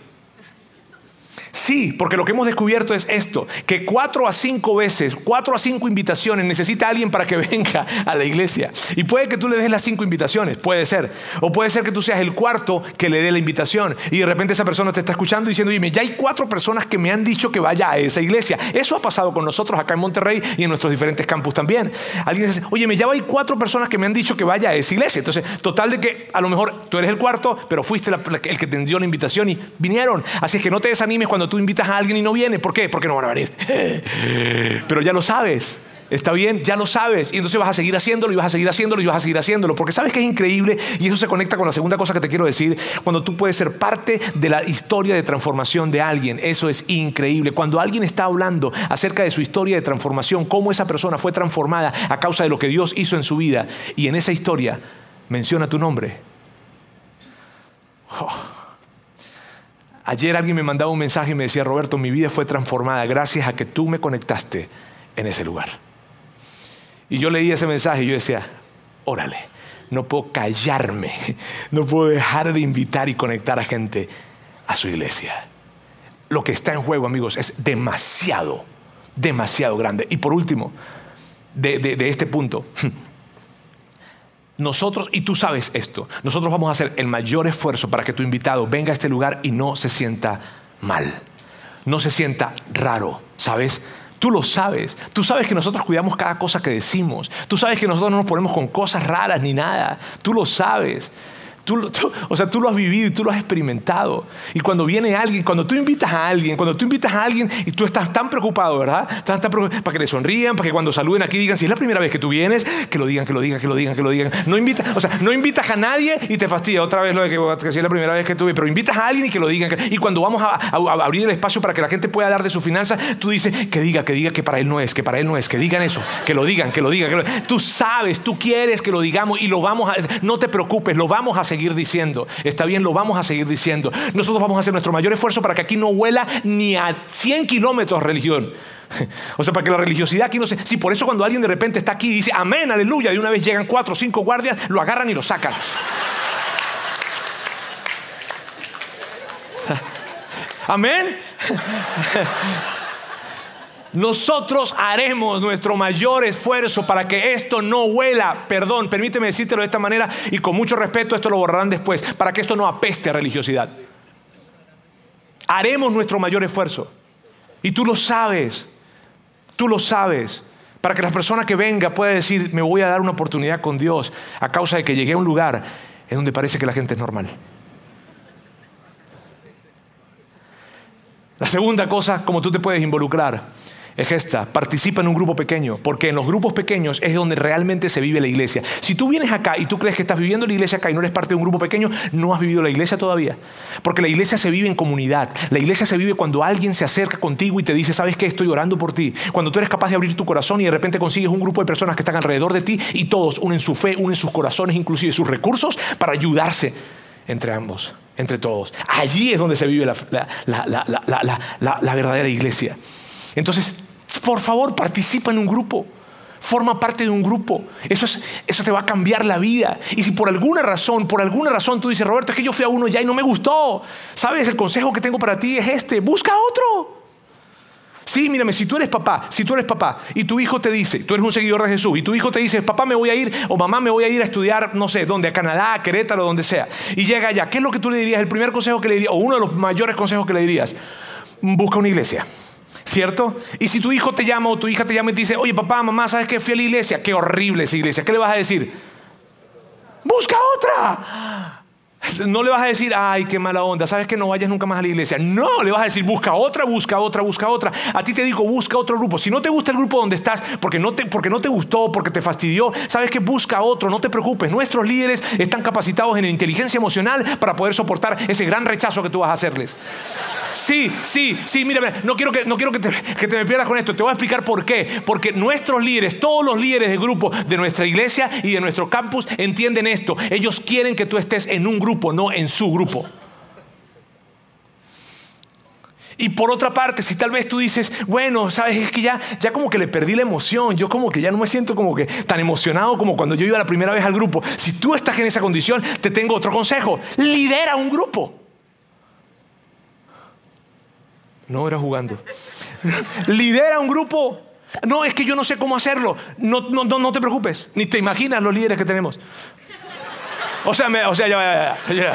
Sí, porque lo que hemos descubierto es esto, que cuatro a cinco veces, cuatro a cinco invitaciones necesita alguien para que venga a la iglesia. Y puede que tú le des las cinco invitaciones, puede ser. O puede ser que tú seas el cuarto que le dé la invitación. Y de repente esa persona te está escuchando diciendo, dime, ya hay cuatro personas que me han dicho que vaya a esa iglesia. Eso ha pasado con nosotros acá en Monterrey y en nuestros diferentes campus también. Alguien dice, oye, ya hay cuatro personas que me han dicho que vaya a esa iglesia. Entonces, total de que a lo mejor tú eres el cuarto, pero fuiste el que te dio la invitación y vinieron. Así es que no te desanimes cuando tú invitas a alguien y no viene. ¿Por qué? Porque no van a venir. Pero ya lo sabes. Está bien, ya lo sabes. Y entonces vas a seguir haciéndolo y vas a seguir haciéndolo y vas a seguir haciéndolo. Porque sabes que es increíble y eso se conecta con la segunda cosa que te quiero decir. Cuando tú puedes ser parte de la historia de transformación de alguien. Eso es increíble. Cuando alguien está hablando acerca de su historia de transformación, cómo esa persona fue transformada a causa de lo que Dios hizo en su vida. Y en esa historia menciona tu nombre. Oh. Ayer alguien me mandaba un mensaje y me decía, Roberto, mi vida fue transformada gracias a que tú me conectaste en ese lugar. Y yo leí ese mensaje y yo decía, órale, no puedo callarme, no puedo dejar de invitar y conectar a gente a su iglesia. lo que está en juego, amigos, es demasiado, demasiado grande. Y por último, de, este punto, nosotros, y tú sabes esto, nosotros vamos a hacer el mayor esfuerzo para que tu invitado venga a este lugar y no se sienta mal, no se sienta raro, ¿sabes? Tú lo sabes. Tú sabes que nosotros cuidamos cada cosa que decimos. Tú sabes que nosotros no nos ponemos con cosas raras ni nada. Tú lo sabes o sea, tú lo has vivido y tú lo has experimentado. Y cuando viene alguien, cuando tú invitas a alguien, cuando tú invitas a alguien y tú estás tan preocupado, ¿verdad? Estás tan preocupado, para que le sonrían, para que cuando saluden aquí digan, si es la primera vez que tú vienes, que lo digan, que lo digan, que lo digan, que lo digan. No invitas, o sea, no invitas a nadie y te fastidia otra vez lo de que, si es la primera vez que tú vienes, pero invitas a alguien y que lo digan. y cuando vamos a, abrir el espacio para que la gente pueda dar de su finanzas, tú dices, que diga, que diga que para él no es, que para él no es, que digan eso, que lo digan, que lo digan. Que Tú sabes, tú quieres que lo digamos y lo vamos a, no te preocupes, lo vamos a seguir diciendo. Está bien, lo vamos a seguir diciendo. Nosotros vamos a hacer nuestro mayor esfuerzo para que aquí no huela ni a 100 kilómetros religión. O sea, para que la religiosidad aquí no se... Si por eso cuando alguien de repente está aquí y dice, amén, aleluya, y una vez llegan cuatro o cinco guardias, lo agarran y lo sacan. Amén. Nosotros haremos nuestro mayor esfuerzo para que esto no huela, perdón, permíteme decírtelo de esta manera y con mucho respeto esto lo borrarán después, para que esto no apeste a religiosidad. Haremos nuestro mayor esfuerzo. Y tú lo sabes, tú lo sabes, para que la persona que venga pueda decir, me voy a dar una oportunidad con Dios a causa de que llegué a un lugar en donde parece que la gente es normal. La segunda cosa, como tú te puedes involucrar, es esta, participa en un grupo pequeño, porque en los grupos pequeños es donde realmente se vive la iglesia. Si tú vienes acá y tú crees que estás viviendo la iglesia acá y no eres parte de un grupo pequeño, no has vivido la iglesia todavía. Porque la iglesia se vive en comunidad. La iglesia se vive cuando alguien se acerca contigo y te dice, ¿sabes qué? Estoy orando por ti. Cuando tú eres capaz de abrir tu corazón y de repente consigues un grupo de personas que están alrededor de ti y todos unen su fe, unen sus corazones, inclusive sus recursos, para ayudarse entre ambos, entre todos. Allí es donde se vive la, la verdadera iglesia. Entonces, por favor, participa en un grupo. Forma parte de un grupo. Eso, es, eso te va a cambiar la vida. Y si por alguna razón, por alguna razón tú dices, Roberto, es que yo fui a uno ya y no me gustó. ¿Sabes? El consejo que tengo para ti es este. Busca otro. Sí, mírame, si tú eres papá, si tú eres papá y tu hijo te dice, tú eres un seguidor de Jesús y tu hijo te dice, papá me voy a ir o mamá me voy a ir a estudiar, no sé, dónde, a Canadá, a Querétaro, donde sea, y llega allá, ¿qué es lo que tú le dirías? El primer consejo que le dirías, o uno de los mayores consejos que le dirías, busca una iglesia. ¿Cierto? Y si tu hijo te llama o tu hija te llama y te dice, oye papá, mamá, ¿sabes qué? Fui a la iglesia. Qué horrible esa iglesia. ¿Qué le vas a decir? Busca otra. No le vas a decir, ay, qué mala onda, sabes que no vayas nunca más a la iglesia. No, le vas a decir, busca otra, busca otra, busca otra. A ti te digo, busca otro grupo. Si no te gusta el grupo donde estás, porque no te, porque no te gustó, porque te fastidió, sabes que busca otro, no te preocupes. Nuestros líderes están capacitados en inteligencia emocional para poder soportar ese gran rechazo que tú vas a hacerles. Sí, sí, sí, mira, no quiero, que, no quiero que, te, que te me pierdas con esto. Te voy a explicar por qué. Porque nuestros líderes, todos los líderes de grupo de nuestra iglesia y de nuestro campus entienden esto. Ellos quieren que tú estés en un grupo no en su grupo. Y por otra parte, si tal vez tú dices, bueno, sabes, es que ya, ya como que le perdí la emoción, yo como que ya no me siento como que tan emocionado como cuando yo iba la primera vez al grupo. Si tú estás en esa condición, te tengo otro consejo, lidera un grupo. No era jugando. lidera un grupo. No, es que yo no sé cómo hacerlo. No, no, no, no te preocupes, ni te imaginas los líderes que tenemos. O sea, o sea, ya va, ya, ya,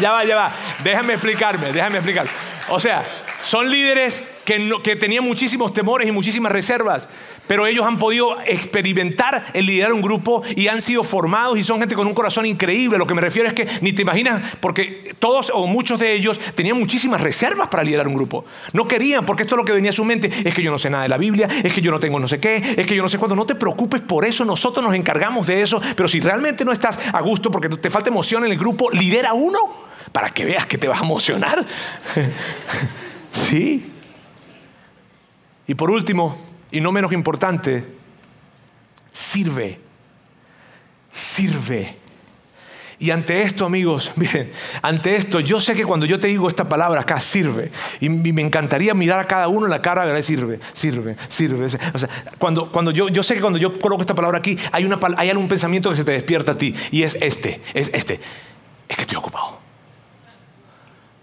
ya va, ya va. Déjame explicarme, déjame explicar. O sea, son líderes que, tenían muchísimos temores y muchísimas reservas, pero ellos han podido experimentar el liderar un grupo y han sido formados y son gente con un corazón increíble. Lo que me refiero es que ni te imaginas, porque todos o muchos de ellos tenían muchísimas reservas para liderar un grupo. No querían, porque esto es lo que venía a su mente, es que yo no sé nada de la Biblia, es que yo no tengo no sé qué, es que yo no sé cuándo. No te preocupes por eso, nosotros nos encargamos de eso, pero si realmente no estás a gusto porque te falta emoción en el grupo, lidera uno para que veas que te vas a emocionar. sí. Y por último, y no menos importante, sirve. Sirve. Y ante esto, amigos, miren, ante esto, yo sé que cuando yo te digo esta palabra acá, sirve. Y me encantaría mirar a cada uno en la cara decir, sirve, sirve, sirve. O sea, cuando, cuando yo, yo sé que cuando yo coloco esta palabra aquí, hay, una, hay algún pensamiento que se te despierta a ti. Y es este, es este. Es que estoy ocupado.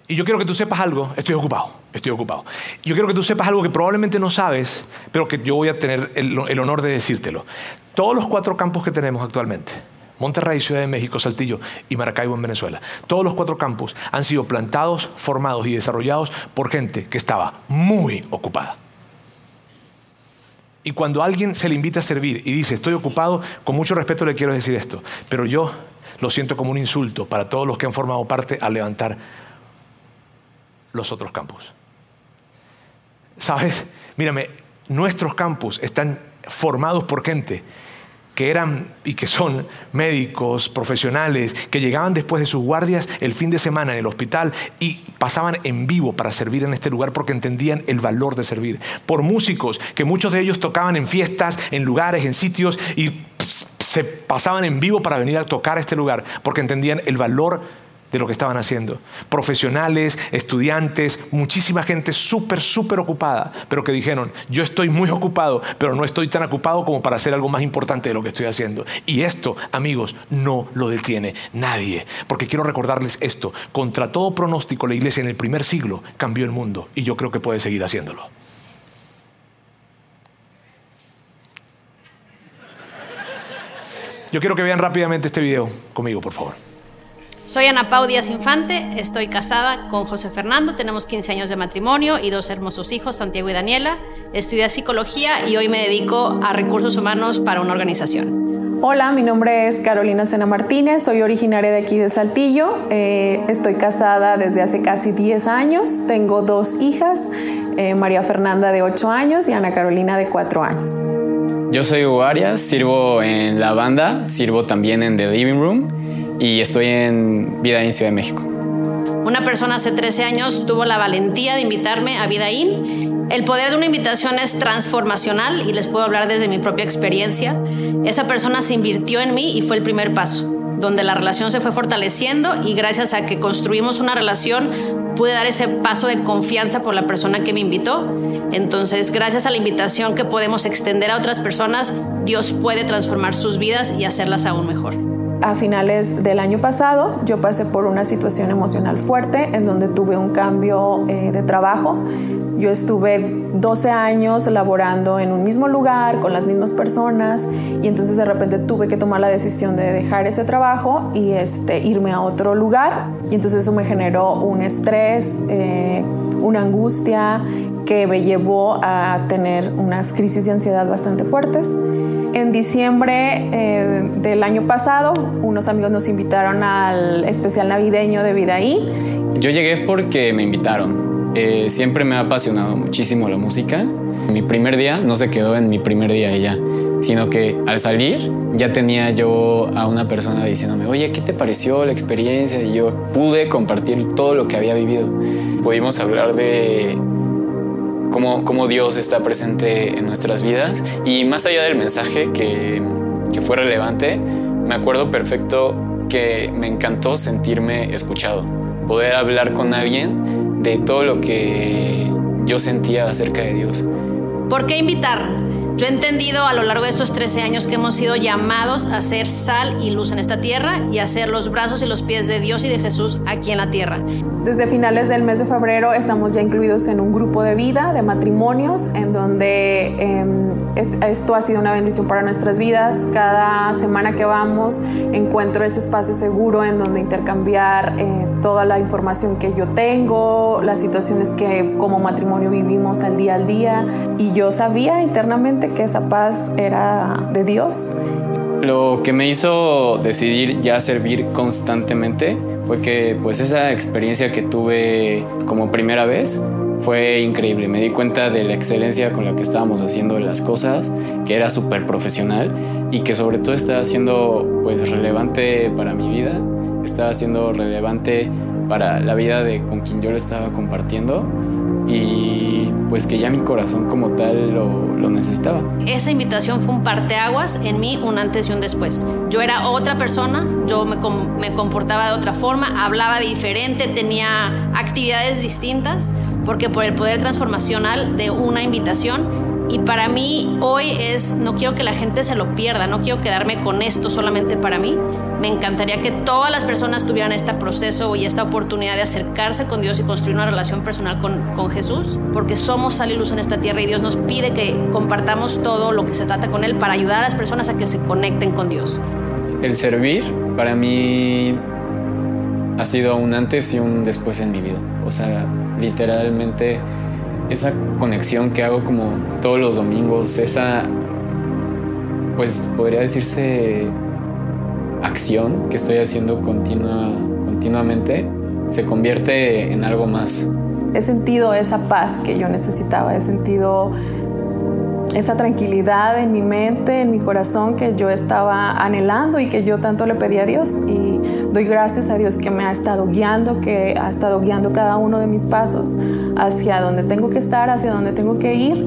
Y yo quiero que tú sepas algo, estoy ocupado, estoy ocupado. Yo quiero que tú sepas algo que probablemente no sabes, pero que yo voy a tener el, honor de decírtelo. Todos los cuatro campos que tenemos actualmente, Monterrey, Ciudad de México, Saltillo y Maracaibo en Venezuela. Todos los cuatro campos han sido plantados, formados y desarrollados por gente que estaba muy ocupada. Y cuando alguien se le invita a servir y dice, estoy ocupado, con mucho respeto le quiero decir esto, pero yo lo siento como un insulto para todos los que han formado parte al levantar los otros campus. ¿Sabes? Mírame, nuestros campus están formados por gente que eran y que son médicos, profesionales, que llegaban después de sus guardias el fin de semana en el hospital y pasaban en vivo para servir en este lugar porque entendían el valor de servir. Por músicos, que muchos de ellos tocaban en fiestas, en lugares, en sitios y se pasaban en vivo para venir a tocar a este lugar porque entendían el valor de lo que estaban haciendo. Profesionales, estudiantes, muchísima gente súper, súper ocupada, pero que dijeron, yo estoy muy ocupado, pero no estoy tan ocupado como para hacer algo más importante de lo que estoy haciendo. Y esto, amigos, no lo detiene nadie. Porque quiero recordarles esto, contra todo pronóstico la iglesia en el primer siglo cambió el mundo y yo creo que puede seguir haciéndolo. Yo quiero que vean rápidamente este video conmigo, por favor.
Soy Ana Pau Díaz Infante, estoy casada con José Fernando, tenemos 15 años de matrimonio y dos hermosos hijos, Santiago y Daniela. Estudié psicología y hoy me dedico a recursos humanos para una organización.
Hola, mi nombre es Carolina Sena Martínez, soy originaria de aquí de Saltillo, eh, estoy casada desde hace casi 10 años, tengo dos hijas, eh, María Fernanda de 8 años y Ana Carolina de 4 años.
Yo soy Hugo Arias, sirvo en la banda, sirvo también en The Living Room y estoy en Vidaín, Ciudad de México.
Una persona hace 13 años tuvo la valentía de invitarme a Vidaín. El poder de una invitación es transformacional y les puedo hablar desde mi propia experiencia. Esa persona se invirtió en mí y fue el primer paso, donde la relación se fue fortaleciendo y gracias a que construimos una relación pude dar ese paso de confianza por la persona que me invitó. Entonces, gracias a la invitación que podemos extender a otras personas, Dios puede transformar sus vidas y hacerlas aún mejor.
A finales del año pasado yo pasé por una situación emocional fuerte en donde tuve un cambio eh, de trabajo. Yo estuve 12 años laborando en un mismo lugar con las mismas personas y entonces de repente tuve que tomar la decisión de dejar ese trabajo y este, irme a otro lugar y entonces eso me generó un estrés, eh, una angustia que me llevó a tener unas crisis de ansiedad bastante fuertes. En diciembre eh, del año pasado, unos amigos nos invitaron al especial navideño de Vidaí.
Yo llegué porque me invitaron. Eh, siempre me ha apasionado muchísimo la música. Mi primer día no se quedó en mi primer día y ya, sino que al salir ya tenía yo a una persona diciéndome, oye, ¿qué te pareció la experiencia? Y yo pude compartir todo lo que había vivido. Pudimos hablar de cómo, Dios está presente en nuestras vidas. Y más allá del mensaje que, que fue relevante, me acuerdo perfecto que me encantó sentirme escuchado, poder hablar con alguien de todo lo que yo sentía acerca de Dios.
¿Por qué invitar? Yo he entendido a lo largo de estos 13 años que hemos sido llamados a ser sal y luz en esta tierra y a ser los brazos y los pies de Dios y de Jesús aquí en la tierra.
Desde finales del mes de febrero estamos ya incluidos en un grupo de vida, de matrimonios, en donde esto ha sido una bendición para nuestras vidas. Cada semana que vamos encuentro ese espacio seguro en donde intercambiar eh, toda la información que yo tengo, las situaciones que como matrimonio vivimos al día al día. Y yo sabía internamente que esa paz era de Dios.
Lo que me hizo decidir ya servir constantemente fue que pues esa experiencia que tuve como primera vez fue increíble. Me di cuenta de la excelencia con la que estábamos haciendo las cosas, que era súper profesional y que sobre todo estaba siendo pues relevante para mi vida, estaba siendo relevante para la vida de con quien yo lo estaba compartiendo y pues que ya mi corazón como tal lo, necesitaba.
Esa invitación fue un parteaguas en mí, un antes y un después. Yo era otra persona, yo me, me comportaba de otra forma, hablaba diferente, tenía actividades distintas, porque por el poder transformacional de una invitación y para mí hoy es, no quiero que la gente se lo pierda, no quiero quedarme con esto solamente para mí, Me encantaría que todas las personas tuvieran este proceso y esta oportunidad de acercarse con Dios y construir una relación personal con, Jesús, porque somos sal y luz en esta tierra y Dios nos pide que compartamos todo lo que se trata con Él para ayudar a las personas a que se conecten con Dios.
El servir para mí ha sido un antes y un después en mi vida. O sea, literalmente esa conexión que hago como todos los domingos, esa, pues podría decirse acción que estoy haciendo continua, continuamente, se convierte en algo más.
He sentido esa paz que yo necesitaba, he sentido esa tranquilidad en mi mente, en mi corazón que yo estaba anhelando y que yo tanto le pedí a Dios. Y doy gracias a Dios que me ha estado guiando, que ha estado guiando cada uno de mis pasos hacia donde tengo que estar, hacia donde tengo que ir.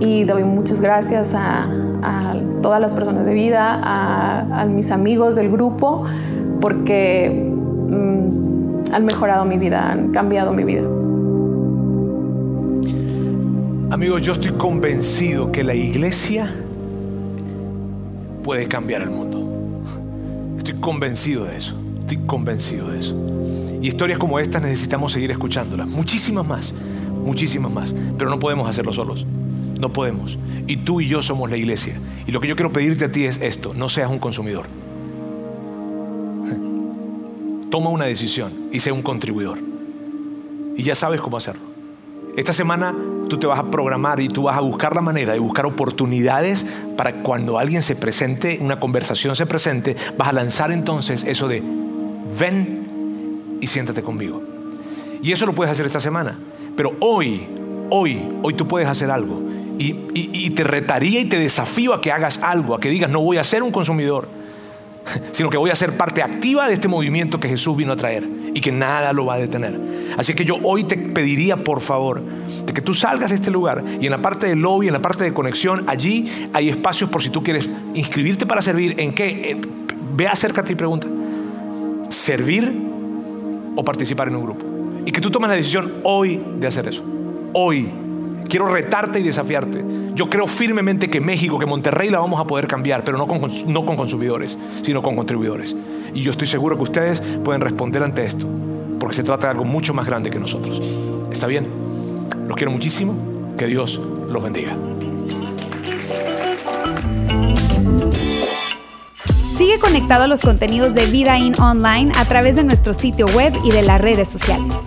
Y doy muchas gracias a, todas las personas de vida, a, mis amigos del grupo, porque mm, han mejorado mi vida, han cambiado mi vida.
Amigos, yo estoy convencido que la iglesia puede cambiar el mundo. Estoy convencido de eso. Estoy convencido de eso. Y historias como estas necesitamos seguir escuchándolas. Muchísimas más. Muchísimas más. Pero no podemos hacerlo solos. No podemos. Y tú y yo somos la iglesia. Y lo que yo quiero pedirte a ti es esto. No seas un consumidor. Toma una decisión y sea un contribuidor. Y ya sabes cómo hacerlo. Esta semana tú te vas a programar y tú vas a buscar la manera de buscar oportunidades para cuando alguien se presente, una conversación se presente, vas a lanzar entonces eso de ven y siéntate conmigo. Y eso lo puedes hacer esta semana. Pero hoy, hoy, hoy tú puedes hacer algo. Y, te retaría y te desafío a que hagas algo, a que digas, no voy a ser un consumidor, sino que voy a ser parte activa de este movimiento que Jesús vino a traer y que nada lo va a detener. Así que yo hoy te pediría, por favor, de que tú salgas de este lugar y en la parte del lobby, en la parte de conexión, allí hay espacios por si tú quieres inscribirte para servir. ¿En qué? ve, acércate y pregunta. ¿Servir o participar en un grupo? Y que tú tomes la decisión hoy de hacer eso. Hoy. Quiero retarte y desafiarte. Yo creo firmemente que México, que Monterrey la vamos a poder cambiar, pero no con, no con consumidores, sino con contribuidores. Y yo estoy seguro que ustedes pueden responder ante esto, porque se trata de algo mucho más grande que nosotros. ¿Está bien? Los quiero muchísimo. Que Dios los bendiga.
Sigue conectado a los contenidos de Vida In Online a través de nuestro sitio web y de las redes sociales.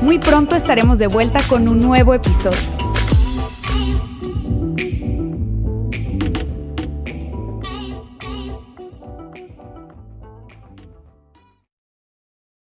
Muy pronto estaremos de vuelta con un nuevo episodio.